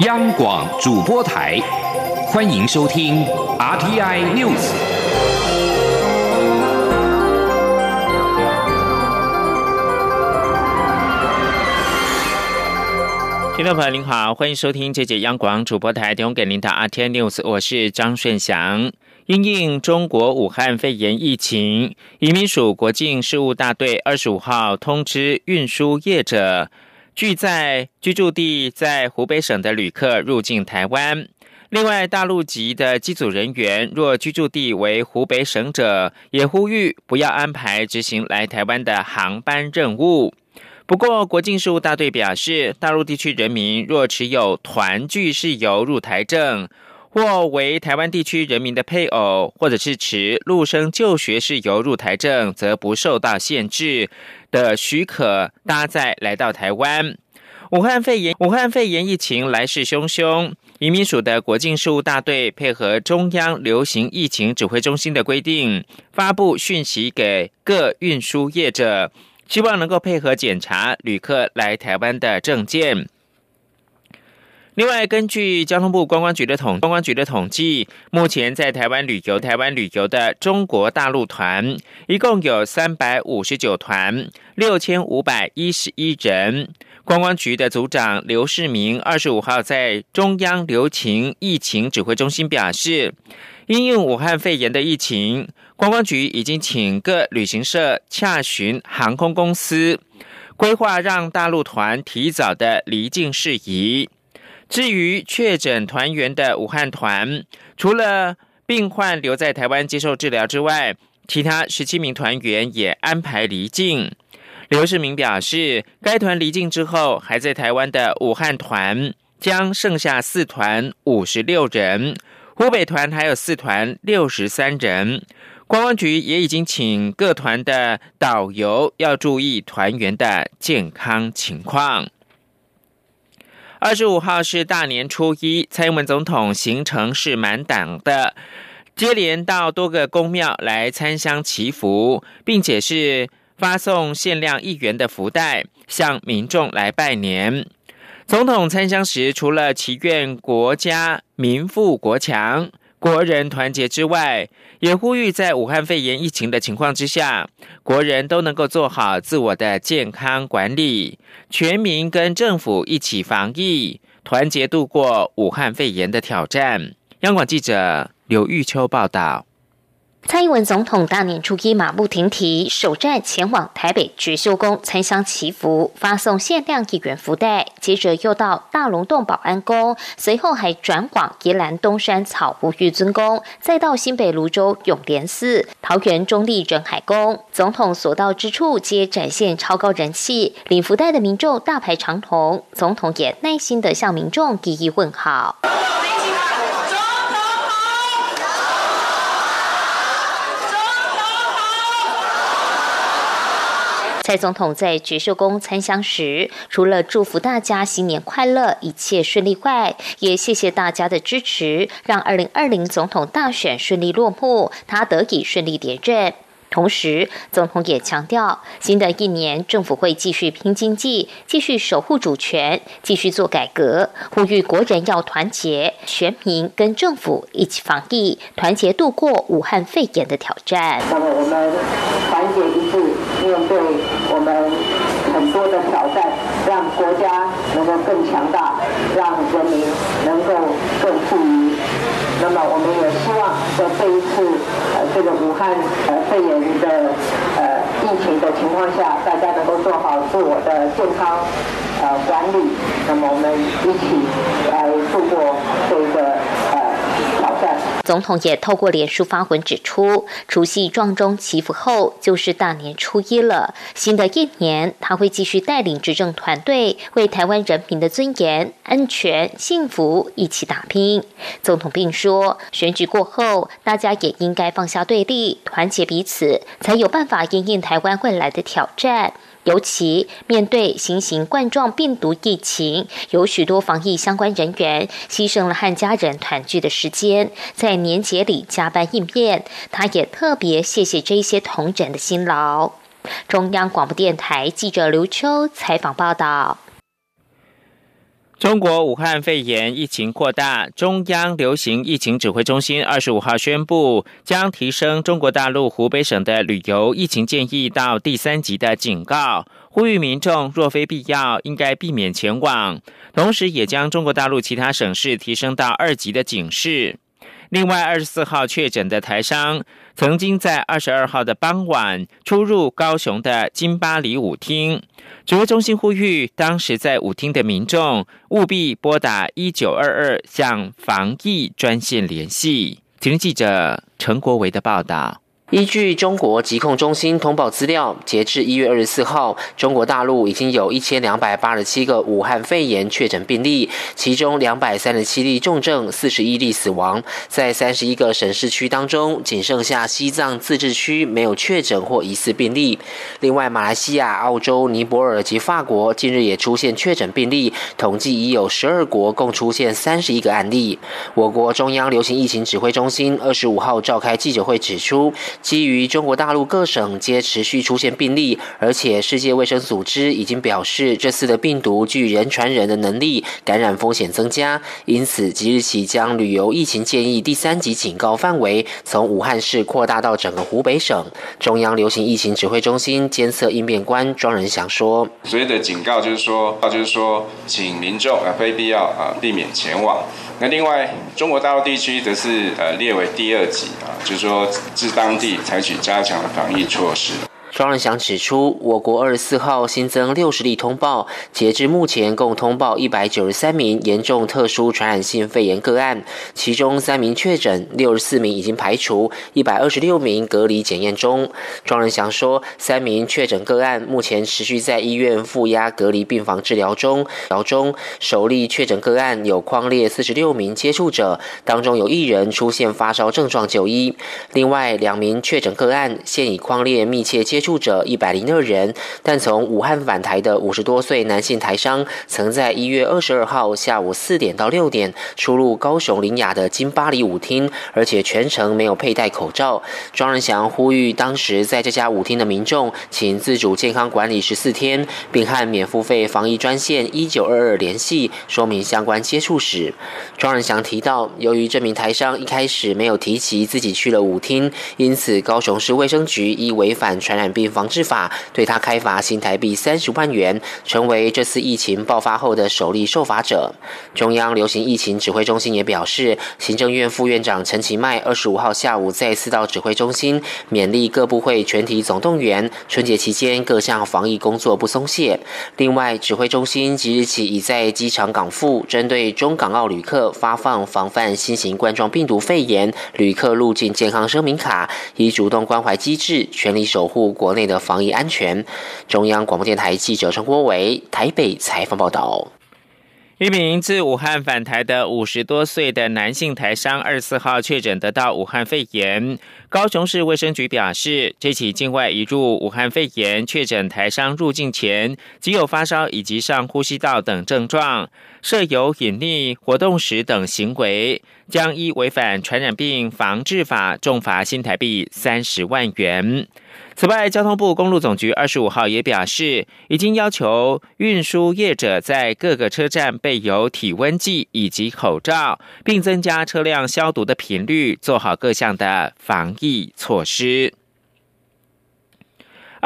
央广主播台，欢迎收听 RTI News。听众朋友您好，欢迎收听这节央广主播台提供给您的 RTI News，我是张顺祥。因应中国武汉肺炎疫情，移民署国境事务大队二十五号通知运输业者，拒在居住地在湖北省的旅客入境台湾。另外，大陆籍的机组人员若居住地为湖北省者，也呼吁不要安排执行来台湾的航班任务。不过，国境事务大队表示，大陆地区人民若持有团聚事由入台证。或为台湾地区人民的配偶，或者是持陆生就学事由入台证，则不受到限制的许可搭载来到台湾。武汉肺炎，武汉肺炎疫情来势汹汹，移民署的国境事务大队配合中央流行疫情指挥中心的规定，发布讯息给各运输业者，希望能够配合检查旅客来台湾的证件。另外，根据交通部观光局的统观光局的统计，目前在台湾旅游台湾旅游的中国大陆团一共有三百五十九团，六千五百一十一人。观光局的组长刘世明二十五号在中央流行疫情指挥中心表示，因应武汉肺炎的疫情，观光局已经请各旅行社洽询航空公司，规划让大陆团提早的离境事宜。至于确诊团员的武汉团，除了病患留在台湾接受治疗之外，其他十七名团员也安排离境。刘世明表示，该团离境之后，还在台湾的武汉团将剩下四团五十六人，湖北团还有四团六十三人。观光局也已经请各团的导游要注意团员的健康情况。二十五号是大年初一，蔡英文总统行程是满档的，接连到多个宫庙来参香祈福，并且是发送限量一元的福袋，向民众来拜年。总统参香时，除了祈愿国家民富国强。国人团结之外，也呼吁在武汉肺炎疫情的情况之下，国人都能够做好自我的健康管理，全民跟政府一起防疫，团结度过武汉肺炎的挑战。央广记者刘玉秋报道。蔡英文总统大年初一马不停蹄，首站前往台北觉修宫参香祈福，发送限量一元福袋。接着又到大龙洞保安宫，随后还转往宜兰东山草湖玉尊宫，再到新北泸州永联寺、桃园中立仁海宫。总统所到之处皆展现超高人气，领福袋的民众大排长龙。总统也耐心的向民众一一问好。蔡总统在觉寿宫参香时，除了祝福大家新年快乐、一切顺利外，也谢谢大家的支持，让二零二零总统大选顺利落幕，他得以顺利连任。同时，总统也强调，新的一年政府会继续拼经济，继续守护主权，继续做改革，呼吁国人要团结，全民跟政府一起防疫，团结度过武汉肺炎的挑战。那么，我们团结一致，面对我们很多的挑战，让国家能够更强大，让人民能够更富裕。那么，我们也希望在这一次呃这个武汉呃肺炎。的呃疫情的情况下，大家能够做好自我的健康呃管理，那么我们一起来度过这个总统也透过脸书发文指出，除夕撞钟祈福后就是大年初一了，新的一年他会继续带领执政团队为台湾人民的尊严、安全、幸福一起打拼。总统并说，选举过后，大家也应该放下对立，团结彼此，才有办法应应台湾未来的挑战。尤其面对新型冠状病毒疫情，有许多防疫相关人员牺牲了和家人团聚的时间，在年节里加班应变。他也特别谢谢这些同仁的辛劳。中央广播电台记者刘秋采访报道。中国武汉肺炎疫情扩大，中央流行疫情指挥中心二十五号宣布，将提升中国大陆湖北省的旅游疫情建议到第三级的警告，呼吁民众若非必要，应该避免前往。同时，也将中国大陆其他省市提升到二级的警示。另外，二十四号确诊的台商，曾经在二十二号的傍晚出入高雄的金巴黎舞厅。指挥中心呼吁，当时在舞厅的民众务必拨打一九二二向防疫专线联系。请听记者陈国维的报道。依据中国疾控中心通报资料，截至一月二十四号，中国大陆已经有一千两百八十七个武汉肺炎确诊病例，其中两百三十七例重症，四十一例死亡。在三十一个省市区当中，仅剩下西藏自治区没有确诊或疑似病例。另外，马来西亚、澳洲、尼泊尔及法国近日也出现确诊病例，统计已有十二国共出现三十一个案例。我国中央流行疫情指挥中心二十五号召开记者会指出。基于中国大陆各省皆持续出现病例，而且世界卫生组织已经表示这次的病毒具人传人的能力，感染风险增加，因此即日起将旅游疫情建议第三级警告范围从武汉市扩大到整个湖北省。中央流行疫情指挥中心监测应变官庄仁祥说：“所谓的警告就是说，就是说，请民众啊非必要啊避免前往。”那另外，中国大陆地区则是呃列为第二级啊，就是说自当地采取加强的防疫措施。庄仁祥指出，我国二十四号新增六十例通报，截至目前共通报一百九十三名严重特殊传染性肺炎个案，其中三名确诊，六十四名已经排除，一百二十六名隔离检验中。庄仁祥说，三名确诊个案目前持续在医院负压隔离病房治疗中。疗中首例确诊个案有框列四十六名接触者，当中有一人出现发烧症状就医。另外两名确诊个案现已框列密切接。住者一百零二人，但从武汉返台的五十多岁男性台商，曾在一月二十二号下午四点到六点出入高雄林雅的金巴黎舞厅，而且全程没有佩戴口罩。庄仁祥呼吁当时在这家舞厅的民众，请自主健康管理十四天，并和免付费防疫专线一九二二联系，说明相关接触史。庄仁祥提到，由于这名台商一开始没有提及自己去了舞厅，因此高雄市卫生局依违反传染。病防治法对他开罚新台币三十万元，成为这次疫情爆发后的首例受罚者。中央流行疫情指挥中心也表示，行政院副院长陈其迈二十五号下午再次到指挥中心勉励各部会全体总动员，春节期间各项防疫工作不松懈。另外，指挥中心即日起已在机场港埠针对中港澳旅客发放防范新型冠状病毒肺炎旅客入境健康声明卡，以主动关怀机制，全力守护。国内的防疫安全。中央广播电台记者陈国伟台北采访报道。一名自武汉返台的五十多岁的男性台商，二十四号确诊得到武汉肺炎。高雄市卫生局表示，这起境外移入武汉肺炎确诊台商入境前，仅有发烧以及上呼吸道等症状，设有隐匿、活动时等行为，将依违反传染病防治法重罚新台币三十万元。此外，交通部公路总局二十五号也表示，已经要求运输业者在各个车站备有体温计以及口罩，并增加车辆消毒的频率，做好各项的防疫措施。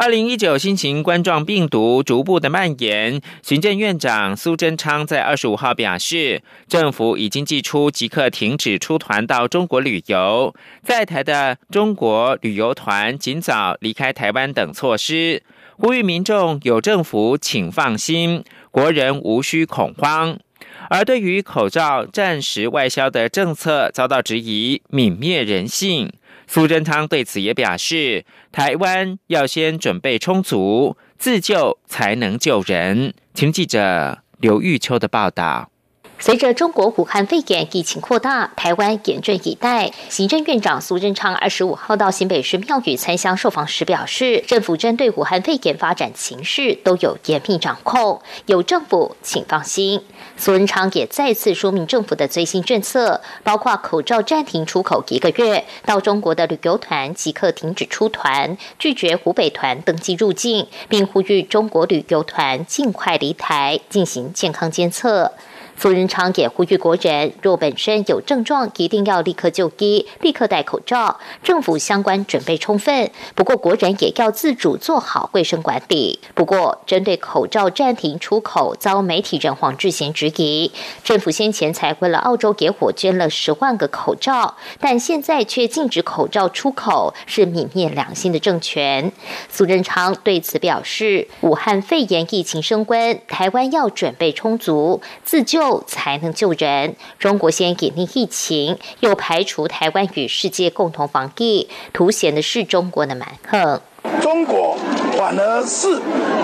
二零一九新型冠状病毒逐步的蔓延，行政院长苏贞昌在二十五号表示，政府已经寄出即刻停止出团到中国旅游，在台的中国旅游团尽早离开台湾等措施，呼吁民众有政府请放心，国人无需恐慌。而对于口罩暂时外销的政策遭到质疑，泯灭人性。苏贞昌对此也表示，台湾要先准备充足，自救才能救人。请记者刘玉秋的报道。随着中国武汉肺炎疫情扩大，台湾严阵以待。行政院长苏贞昌二十五号到新北市庙宇参香受访时表示，政府针对武汉肺炎发展情势都有严密掌控，有政府请放心。苏贞昌也再次说明政府的最新政策，包括口罩暂停出口一个月，到中国的旅游团即刻停止出团，拒绝湖北团登机入境，并呼吁中国旅游团尽快离台进行健康监测。苏仁昌也呼吁国人，若本身有症状，一定要立刻就医，立刻戴口罩。政府相关准备充分，不过国人也要自主做好卫生管理。不过，针对口罩暂停出口遭媒体人黄志贤质疑，政府先前才为了澳洲野火捐了十万个口罩，但现在却禁止口罩出口，是泯灭良心的政权。苏仁昌对此表示，武汉肺炎疫情升温，台湾要准备充足，自救。才能救人。中国先隐匿疫情，又排除台湾与世界共同防疫，凸显的是中国的蛮横。反而是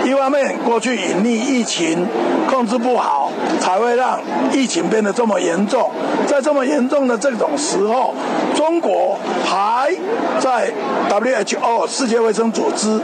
一方面过去隐匿疫情控制不好，才会让疫情变得这么严重。在这么严重的这种时候，中国还在 WHO 世界卫生组织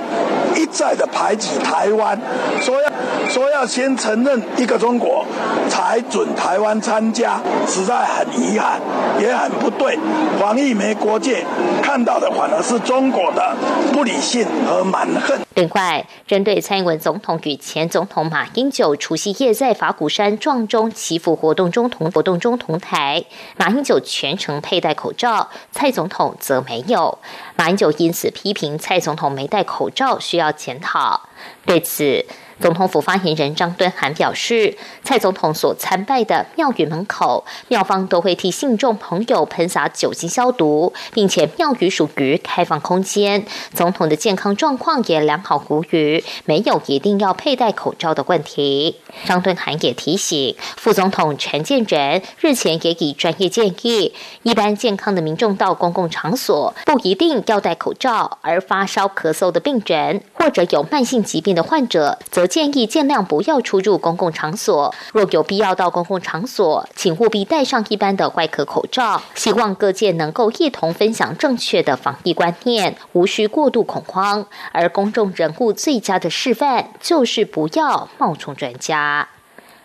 一再的排挤台湾，说要说要先承认一个中国，才准台湾参加，实在很遗憾，也很不对。防疫没国界，看到的反而是中国的不理性。和蛮横。外，针对蔡英文总统与前总统马英九除夕夜在法鼓山撞钟祈福活动中同活动中同台，马英九全程佩戴口罩，蔡总统则没有。马英九因此批评蔡总统没戴口罩，需要检讨。对此。总统府发言人张敦涵表示，蔡总统所参拜的庙宇门口，庙方都会替信众朋友喷洒酒精消毒，并且庙宇属于开放空间，总统的健康状况也良好无虞，没有一定要佩戴口罩的问题。张敦涵也提醒，副总统陈建仁日前也以专业建议，一般健康的民众到公共场所不一定要戴口罩，而发烧咳嗽的病人或者有慢性疾病的患者，则建议尽量不要出入公共场所。若有必要到公共场所，请务必戴上一般的外科口罩。希望各界能够一同分享正确的防疫观念，无需过度恐慌。而公众人物最佳的示范就是不要冒充专家。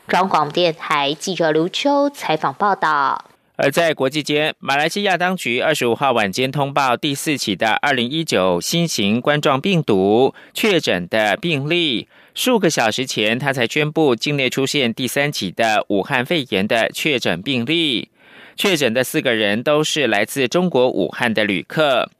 中广电台记者刘秋采访报道。而在国际间，马来西亚当局二十五号晚间通报第四起的二零一九新型冠状病毒确诊的病例。数个小时前，他才宣布境内出现第三起的武汉肺炎的确诊病例。确诊的四个人都是来自中国武汉的旅客。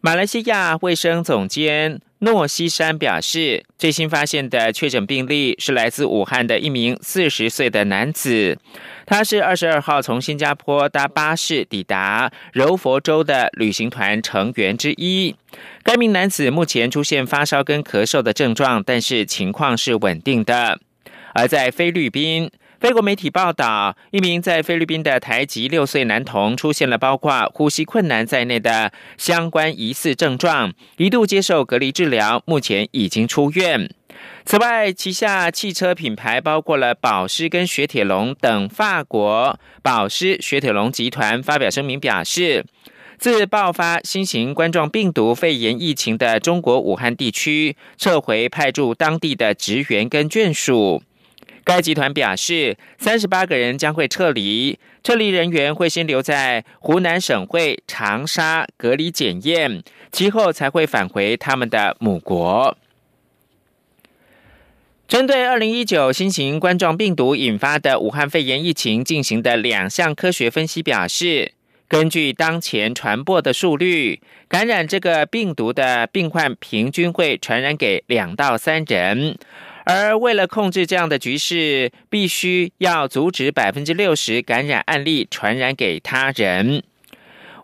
马来西亚卫生总监。诺西山表示，最新发现的确诊病例是来自武汉的一名四十岁的男子，他是二十二号从新加坡搭巴士抵达柔佛州的旅行团成员之一。该名男子目前出现发烧跟咳嗽的症状，但是情况是稳定的。而在菲律宾。菲国媒体报道，一名在菲律宾的台籍六岁男童出现了包括呼吸困难在内的相关疑似症状，一度接受隔离治疗，目前已经出院。此外，旗下汽车品牌包括了保时跟雪铁龙等法国保时雪铁龙集团发表声明表示，自爆发新型冠状病毒肺炎疫情的中国武汉地区，撤回派驻当地的职员跟眷属。该集团表示，三十八个人将会撤离，撤离人员会先留在湖南省会长沙隔离检验，其后才会返回他们的母国。针对二零一九新型冠状病毒引发的武汉肺炎疫情进行的两项科学分析表示，根据当前传播的速率，感染这个病毒的病患平均会传染给两到三人。而为了控制这样的局势，必须要阻止百分之六十感染案例传染给他人。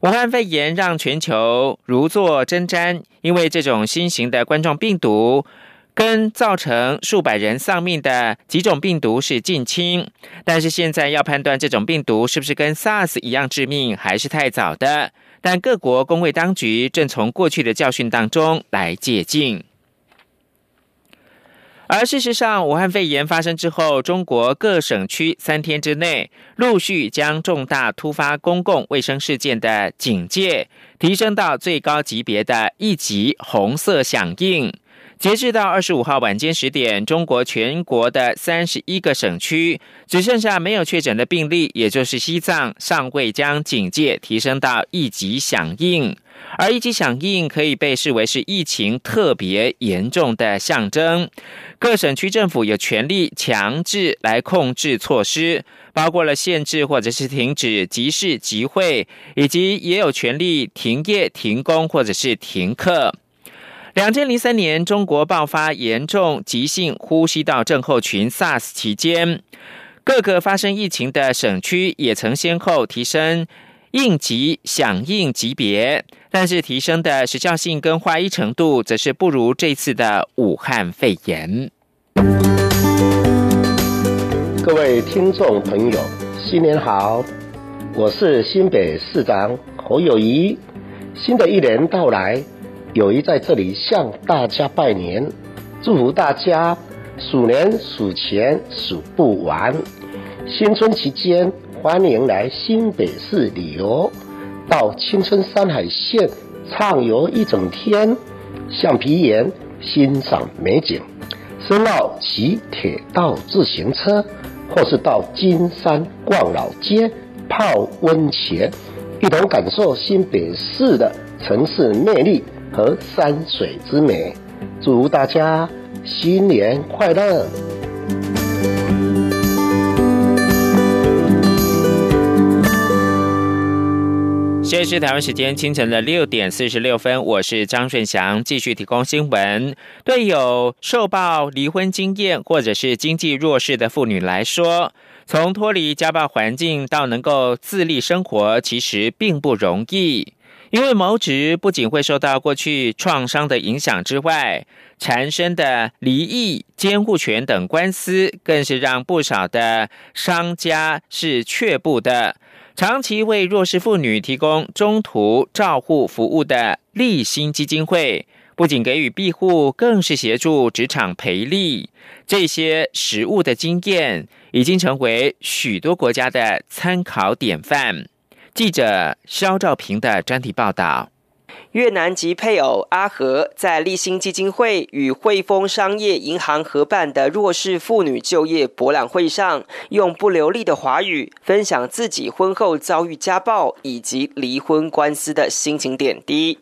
武汉肺炎让全球如坐针毡，因为这种新型的冠状病毒跟造成数百人丧命的几种病毒是近亲，但是现在要判断这种病毒是不是跟 SARS 一样致命，还是太早的。但各国工卫当局正从过去的教训当中来借鉴。而事实上，武汉肺炎发生之后，中国各省区三天之内陆续将重大突发公共卫生事件的警戒提升到最高级别的一级红色响应。截至到二十五号晚间十点，中国全国的三十一个省区只剩下没有确诊的病例，也就是西藏尚未将警戒提升到一级响应，而一级响应可以被视为是疫情特别严重的象征。各省区政府有权利强制来控制措施，包括了限制或者是停止集市集会，以及也有权利停业停工或者是停课。两千零三年，中国爆发严重急性呼吸道症候群 （SARS） 期间，各个发生疫情的省区也曾先后提升应急响应级别，但是提升的时效性跟化医程度，则是不如这次的武汉肺炎。各位听众朋友，新年好！我是新北市长侯友谊。新的一年到来。友谊在这里向大家拜年，祝福大家鼠年数钱数不完。新春期间，欢迎来新北市旅游，到青春山海线畅游一整天，橡皮岩欣赏美景，深澳骑铁道自行车，或是到金山逛老街泡温泉，一同感受新北市的城市魅力。和山水之美，祝大家新年快乐！现在是台湾时间清晨的六点四十六分，我是张顺祥，继续提供新闻。对有受暴离婚经验或者是经济弱势的妇女来说，从脱离家暴环境到能够自立生活，其实并不容易。因为谋职不仅会受到过去创伤的影响之外，缠身的离异、监护权等官司，更是让不少的商家是却步的。长期为弱势妇女提供中途照护服务的立新基金会，不仅给予庇护，更是协助职场培力。这些实务的经验，已经成为许多国家的参考典范。记者肖兆平的专题报道。越南籍配偶阿和在立新基金会与汇丰商业银行合办的弱势妇女就业博览会上，用不流利的华语分享自己婚后遭遇家暴以及离婚官司的心情点滴。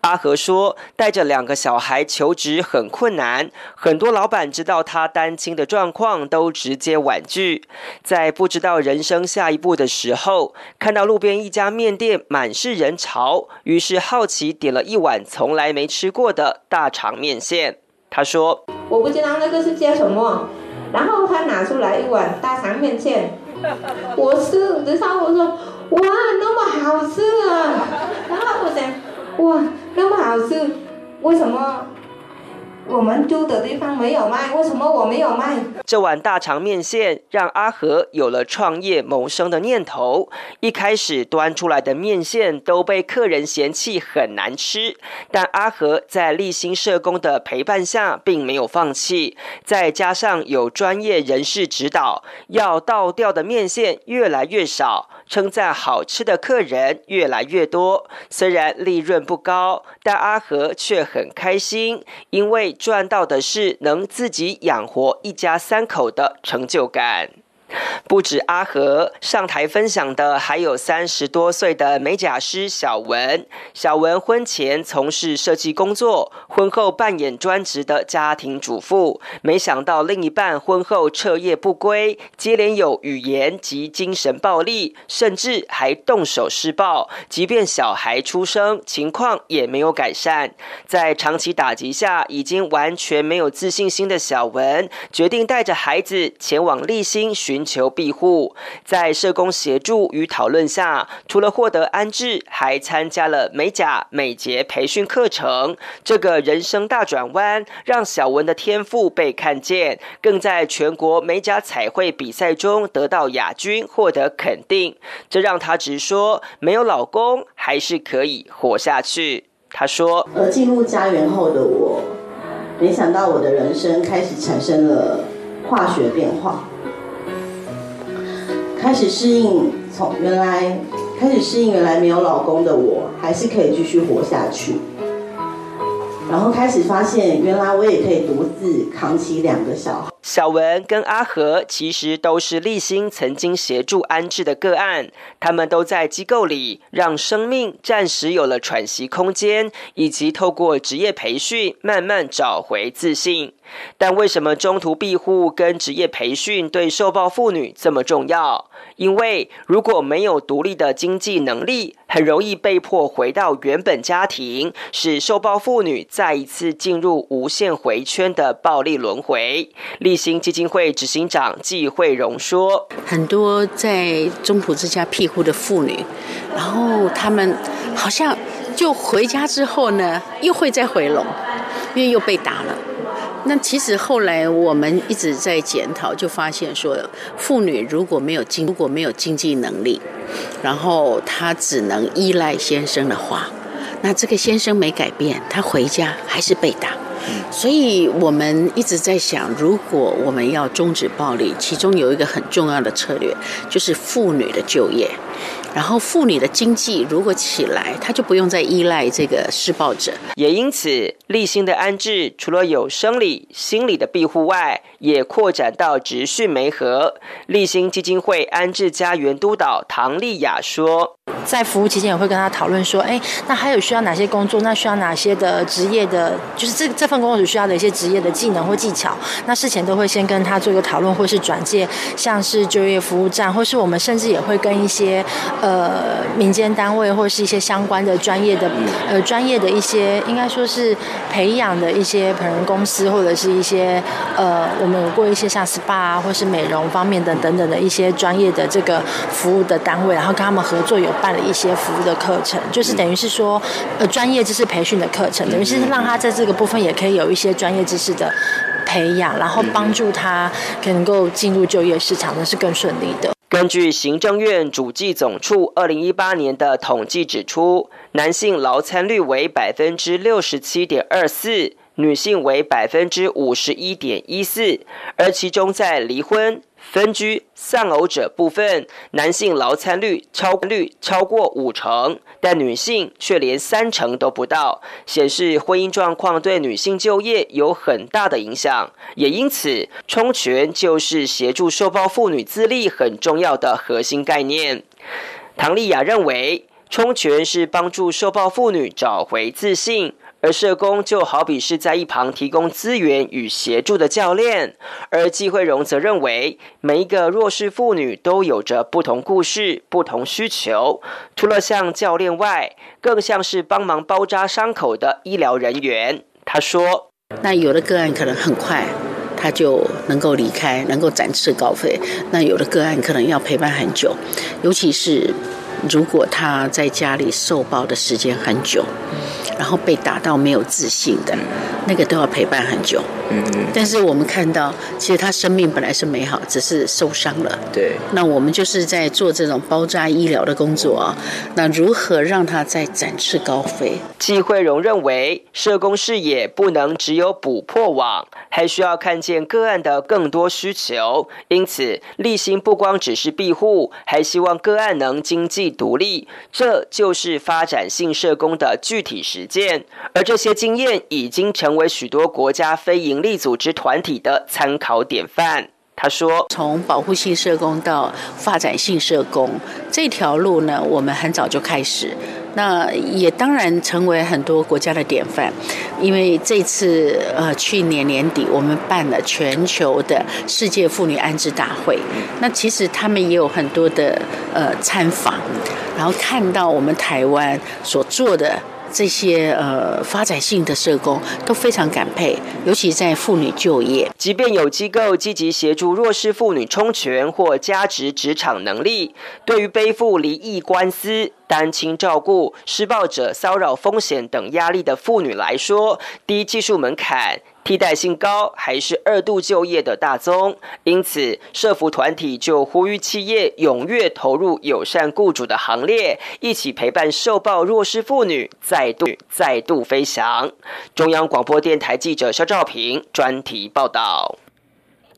阿和说：“带着两个小孩求职很困难，很多老板知道他单亲的状况都直接婉拒。在不知道人生下一步的时候，看到路边一家面店满是人潮，于是好奇。”点了一碗从来没吃过的大肠面线，他说：“我不知道那个是叫什么。”然后他拿出来一碗大肠面线，我吃，然后我说：“哇，那么好吃啊！”然后我想：“哇，那么好吃，为什么？”我们租的地方没有卖，为什么我没有卖？这碗大肠面线让阿和有了创业谋生的念头。一开始端出来的面线都被客人嫌弃很难吃，但阿和在立新社工的陪伴下，并没有放弃。再加上有专业人士指导，要倒掉的面线越来越少。称赞好吃的客人越来越多，虽然利润不高，但阿和却很开心，因为赚到的是能自己养活一家三口的成就感。不止阿和上台分享的，还有三十多岁的美甲师小文。小文婚前从事设计工作，婚后扮演专职的家庭主妇。没想到另一半婚后彻夜不归，接连有语言及精神暴力，甚至还动手施暴。即便小孩出生，情况也没有改善。在长期打击下，已经完全没有自信心的小文，决定带着孩子前往立新寻。寻求庇护，在社工协助与讨论下，除了获得安置，还参加了美甲美睫培训课程。这个人生大转弯，让小文的天赋被看见，更在全国美甲彩绘比赛中得到亚军，获得肯定。这让他直说，没有老公还是可以活下去。他说：“而进入家园后的我，没想到我的人生开始产生了化学变化。”开始适应，从原来开始适应原来没有老公的我，还是可以继续活下去。然后开始发现，原来我也可以独自扛起两个小孩。小文跟阿和其实都是立新曾经协助安置的个案，他们都在机构里让生命暂时有了喘息空间，以及透过职业培训慢慢找回自信。但为什么中途庇护跟职业培训对受暴妇女这么重要？因为如果没有独立的经济能力，很容易被迫回到原本家庭，使受暴妇女再一次进入无限回圈的暴力轮回。立新基金会执行长季慧荣说：“很多在中普之家庇护的妇女，然后他们好像就回家之后呢，又会再回笼，因为又被打了。”那其实后来我们一直在检讨，就发现说，妇女如果没有经如果没有经济能力，然后她只能依赖先生的话，那这个先生没改变，她回家还是被打。所以我们一直在想，如果我们要终止暴力，其中有一个很重要的策略，就是妇女的就业。然后妇女的经济如果起来，她就不用再依赖这个施暴者。也因此，立新的安置除了有生理、心理的庇护外，也扩展到职训媒合。立新基金会安置家园督导唐丽雅说：“在服务期间也会跟他讨论说，哎，那还有需要哪些工作？那需要哪些的职业的，就是这这份工作所需要的一些职业的技能或技巧。那事前都会先跟他做一个讨论，或是转介，像是就业服务站，或是我们甚至也会跟一些。”呃，民间单位或是一些相关的专业的，呃，专业的一些，应该说是培养的一些可能公司或者是一些，呃，我们有过一些像 SPA 啊，或是美容方面的等等的一些专业的这个服务的单位，然后跟他们合作，有办了一些服务的课程，就是等于是说，呃，专业知识培训的课程，等于是让他在这个部分也可以有一些专业知识的培养，然后帮助他能够进入就业市场，那是更顺利的。根据行政院主计总处二零一八年的统计指出，男性劳参率为百分之六十七点二四，女性为百分之五十一点一四，而其中在离婚。分居丧偶者部分，男性劳参率超率超过五成，但女性却连三成都不到，显示婚姻状况对女性就业有很大的影响。也因此，充权就是协助受暴妇女自立很重要的核心概念。唐丽雅认为，充权是帮助受暴妇女找回自信。而社工就好比是在一旁提供资源与协助的教练，而季慧荣则认为每一个弱势妇女都有着不同故事、不同需求，除了像教练外，更像是帮忙包扎伤口的医疗人员。他说：“那有的个案可能很快他就能够离开，能够展翅高飞；那有的个案可能要陪伴很久，尤其是如果他在家里受暴的时间很久。”然后被打到没有自信的，那个都要陪伴很久。嗯嗯。但是我们看到，其实他生命本来是美好，只是受伤了。对。那我们就是在做这种包扎医疗的工作啊。那如何让他再展翅高飞？季慧荣认为，社工视野不能只有捕破网，还需要看见个案的更多需求。因此，立心不光只是庇护，还希望个案能经济独立。这就是发展性社工的具体实。见，而这些经验已经成为许多国家非营利组织团体的参考典范。他说：“从保护性社工到发展性社工这条路呢，我们很早就开始，那也当然成为很多国家的典范。因为这次呃，去年年底我们办了全球的世界妇女安置大会，那其实他们也有很多的呃参访，然后看到我们台湾所做的。”这些呃发展性的社工都非常感佩，尤其在妇女就业。即便有机构积极协助弱势妇女充权或加值职场能力，对于背负离异官司、单亲照顾、施暴者骚扰风险等压力的妇女来说，低技术门槛。替代性高还是二度就业的大宗，因此社服团体就呼吁企业踊跃投入友善雇主的行列，一起陪伴受暴弱势妇女再度再度飞翔。中央广播电台记者肖兆平专题报道。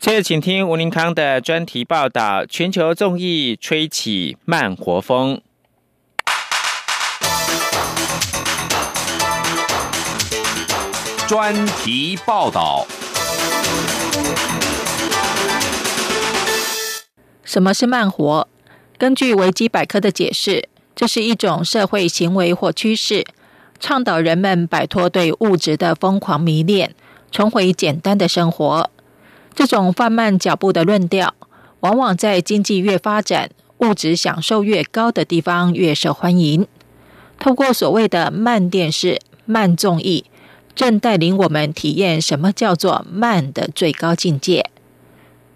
接着，请听吴林康的专题报道：全球综艺吹起慢活风。专题报道。什么是慢活？根据维基百科的解释，这是一种社会行为或趋势，倡导人们摆脱对物质的疯狂迷恋，重回简单的生活。这种放慢脚步的论调，往往在经济越发展、物质享受越高的地方越受欢迎。透过所谓的慢电视、慢综艺，正带领我们体验什么叫做慢的最高境界。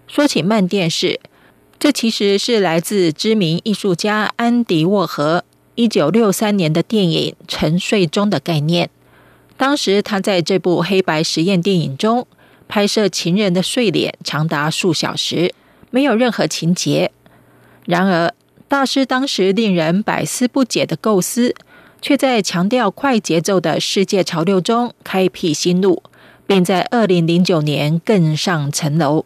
说起慢电视。这其实是来自知名艺术家安迪沃荷一九六三年的电影《沉睡中》的概念。当时他在这部黑白实验电影中拍摄情人的睡脸，长达数小时，没有任何情节。然而，大师当时令人百思不解的构思，却在强调快节奏的世界潮流中开辟新路，并在二零零九年更上层楼。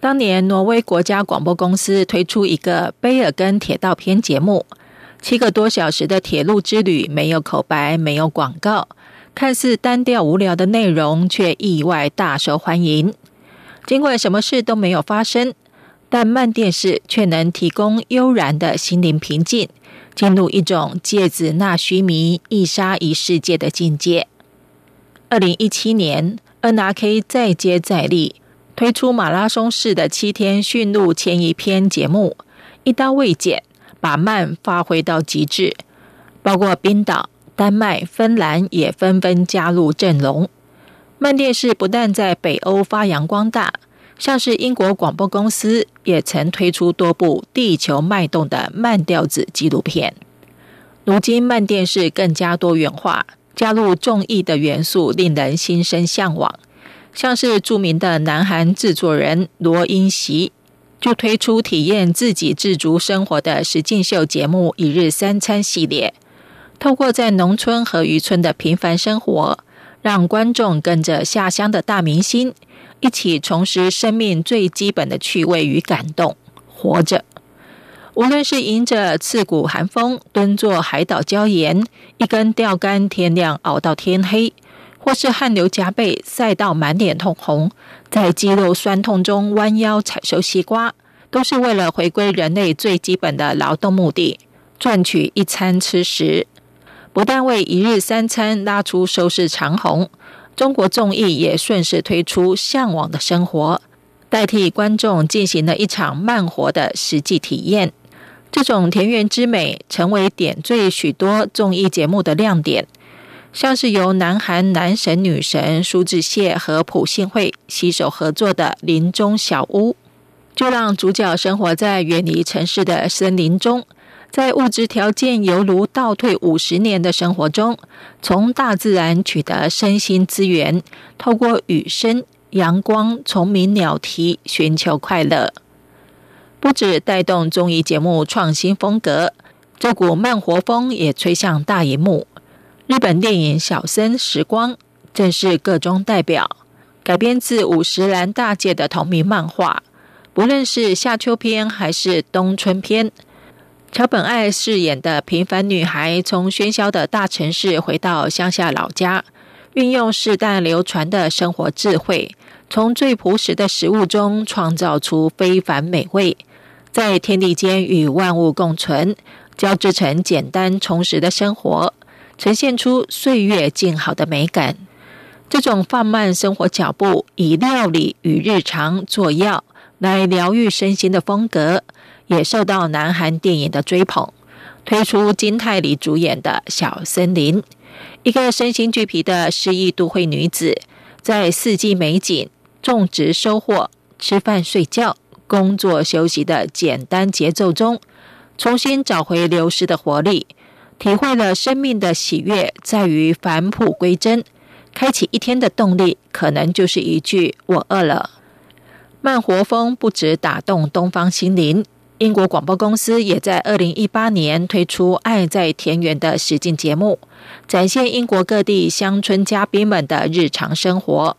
当年，挪威国家广播公司推出一个卑尔根铁道篇节目，七个多小时的铁路之旅，没有口白，没有广告，看似单调无聊的内容，却意外大受欢迎。尽管什么事都没有发生，但慢电视却能提供悠然的心灵平静，进入一种芥子纳须弥，一沙一世界的境界。二零一七年，NRK 再接再厉。推出马拉松式的七天驯鹿前一篇节目，一刀未剪，把慢发挥到极致。包括冰岛、丹麦、芬兰也纷纷加入阵容。慢电视不但在北欧发扬光大，像是英国广播公司也曾推出多部地球脉动的慢调子纪录片。如今慢电视更加多元化，加入综艺的元素，令人心生向往。像是著名的南韩制作人罗英席，就推出体验自给自足生活的实境秀节目《一日三餐》系列，透过在农村和渔村的平凡生活，让观众跟着下乡的大明星一起重拾生命最基本的趣味与感动。活着，无论是迎着刺骨寒风蹲坐海岛礁岩，一根钓竿天亮熬到天黑。或是汗流浃背、晒到满脸通红，在肌肉酸痛中弯腰采收西瓜，都是为了回归人类最基本的劳动目的，赚取一餐吃食。不但为一日三餐拉出收视长虹，中国综艺也顺势推出《向往的生活》，代替观众进行了一场慢活的实际体验。这种田园之美，成为点缀许多综艺节目的亮点。像是由南韩男神女神苏志燮和朴信惠携手合作的《林中小屋》，就让主角生活在远离城市的森林中，在物质条件犹如倒退五十年的生活中，从大自然取得身心资源，透过雨声、阳光、虫鸣、鸟啼，寻求快乐。不止带动综艺节目创新风格，这股慢活风也吹向大荧幕。日本电影《小森时光》正是各中代表，改编自五十岚大介的同名漫画。不论是夏秋篇还是冬春篇，桥本爱饰演的平凡女孩，从喧嚣的大城市回到乡下老家，运用世代流传的生活智慧，从最朴实的食物中创造出非凡美味，在天地间与万物共存，交织成简单充实的生活。呈现出岁月静好的美感。这种放慢生活脚步，以料理与日常作药来疗愈身心的风格，也受到南韩电影的追捧。推出金泰梨主演的《小森林》，一个身心俱疲的失意都会女子，在四季美景、种植收获、吃饭睡觉、工作休息的简单节奏中，重新找回流失的活力。体会了生命的喜悦在于返璞归真，开启一天的动力可能就是一句“我饿了”。慢活风不止打动东方心灵，英国广播公司也在二零一八年推出《爱在田园》的实境节目，展现英国各地乡村嘉宾们的日常生活。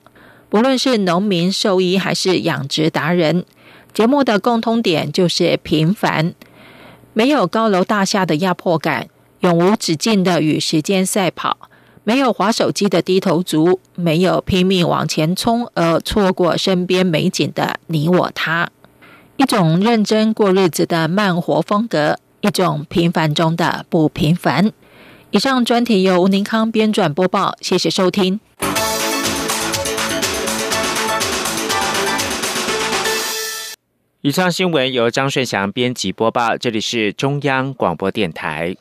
不论是农民、兽医还是养殖达人，节目的共通点就是平凡，没有高楼大厦的压迫感。永无止境的与时间赛跑，没有划手机的低头族，没有拼命往前冲而错过身边美景的你我他，一种认真过日子的慢活风格，一种平凡中的不平凡。以上专题由吴宁康编撰播报，谢谢收听。以上新闻由张顺祥编辑播报，这里是中央广播电台。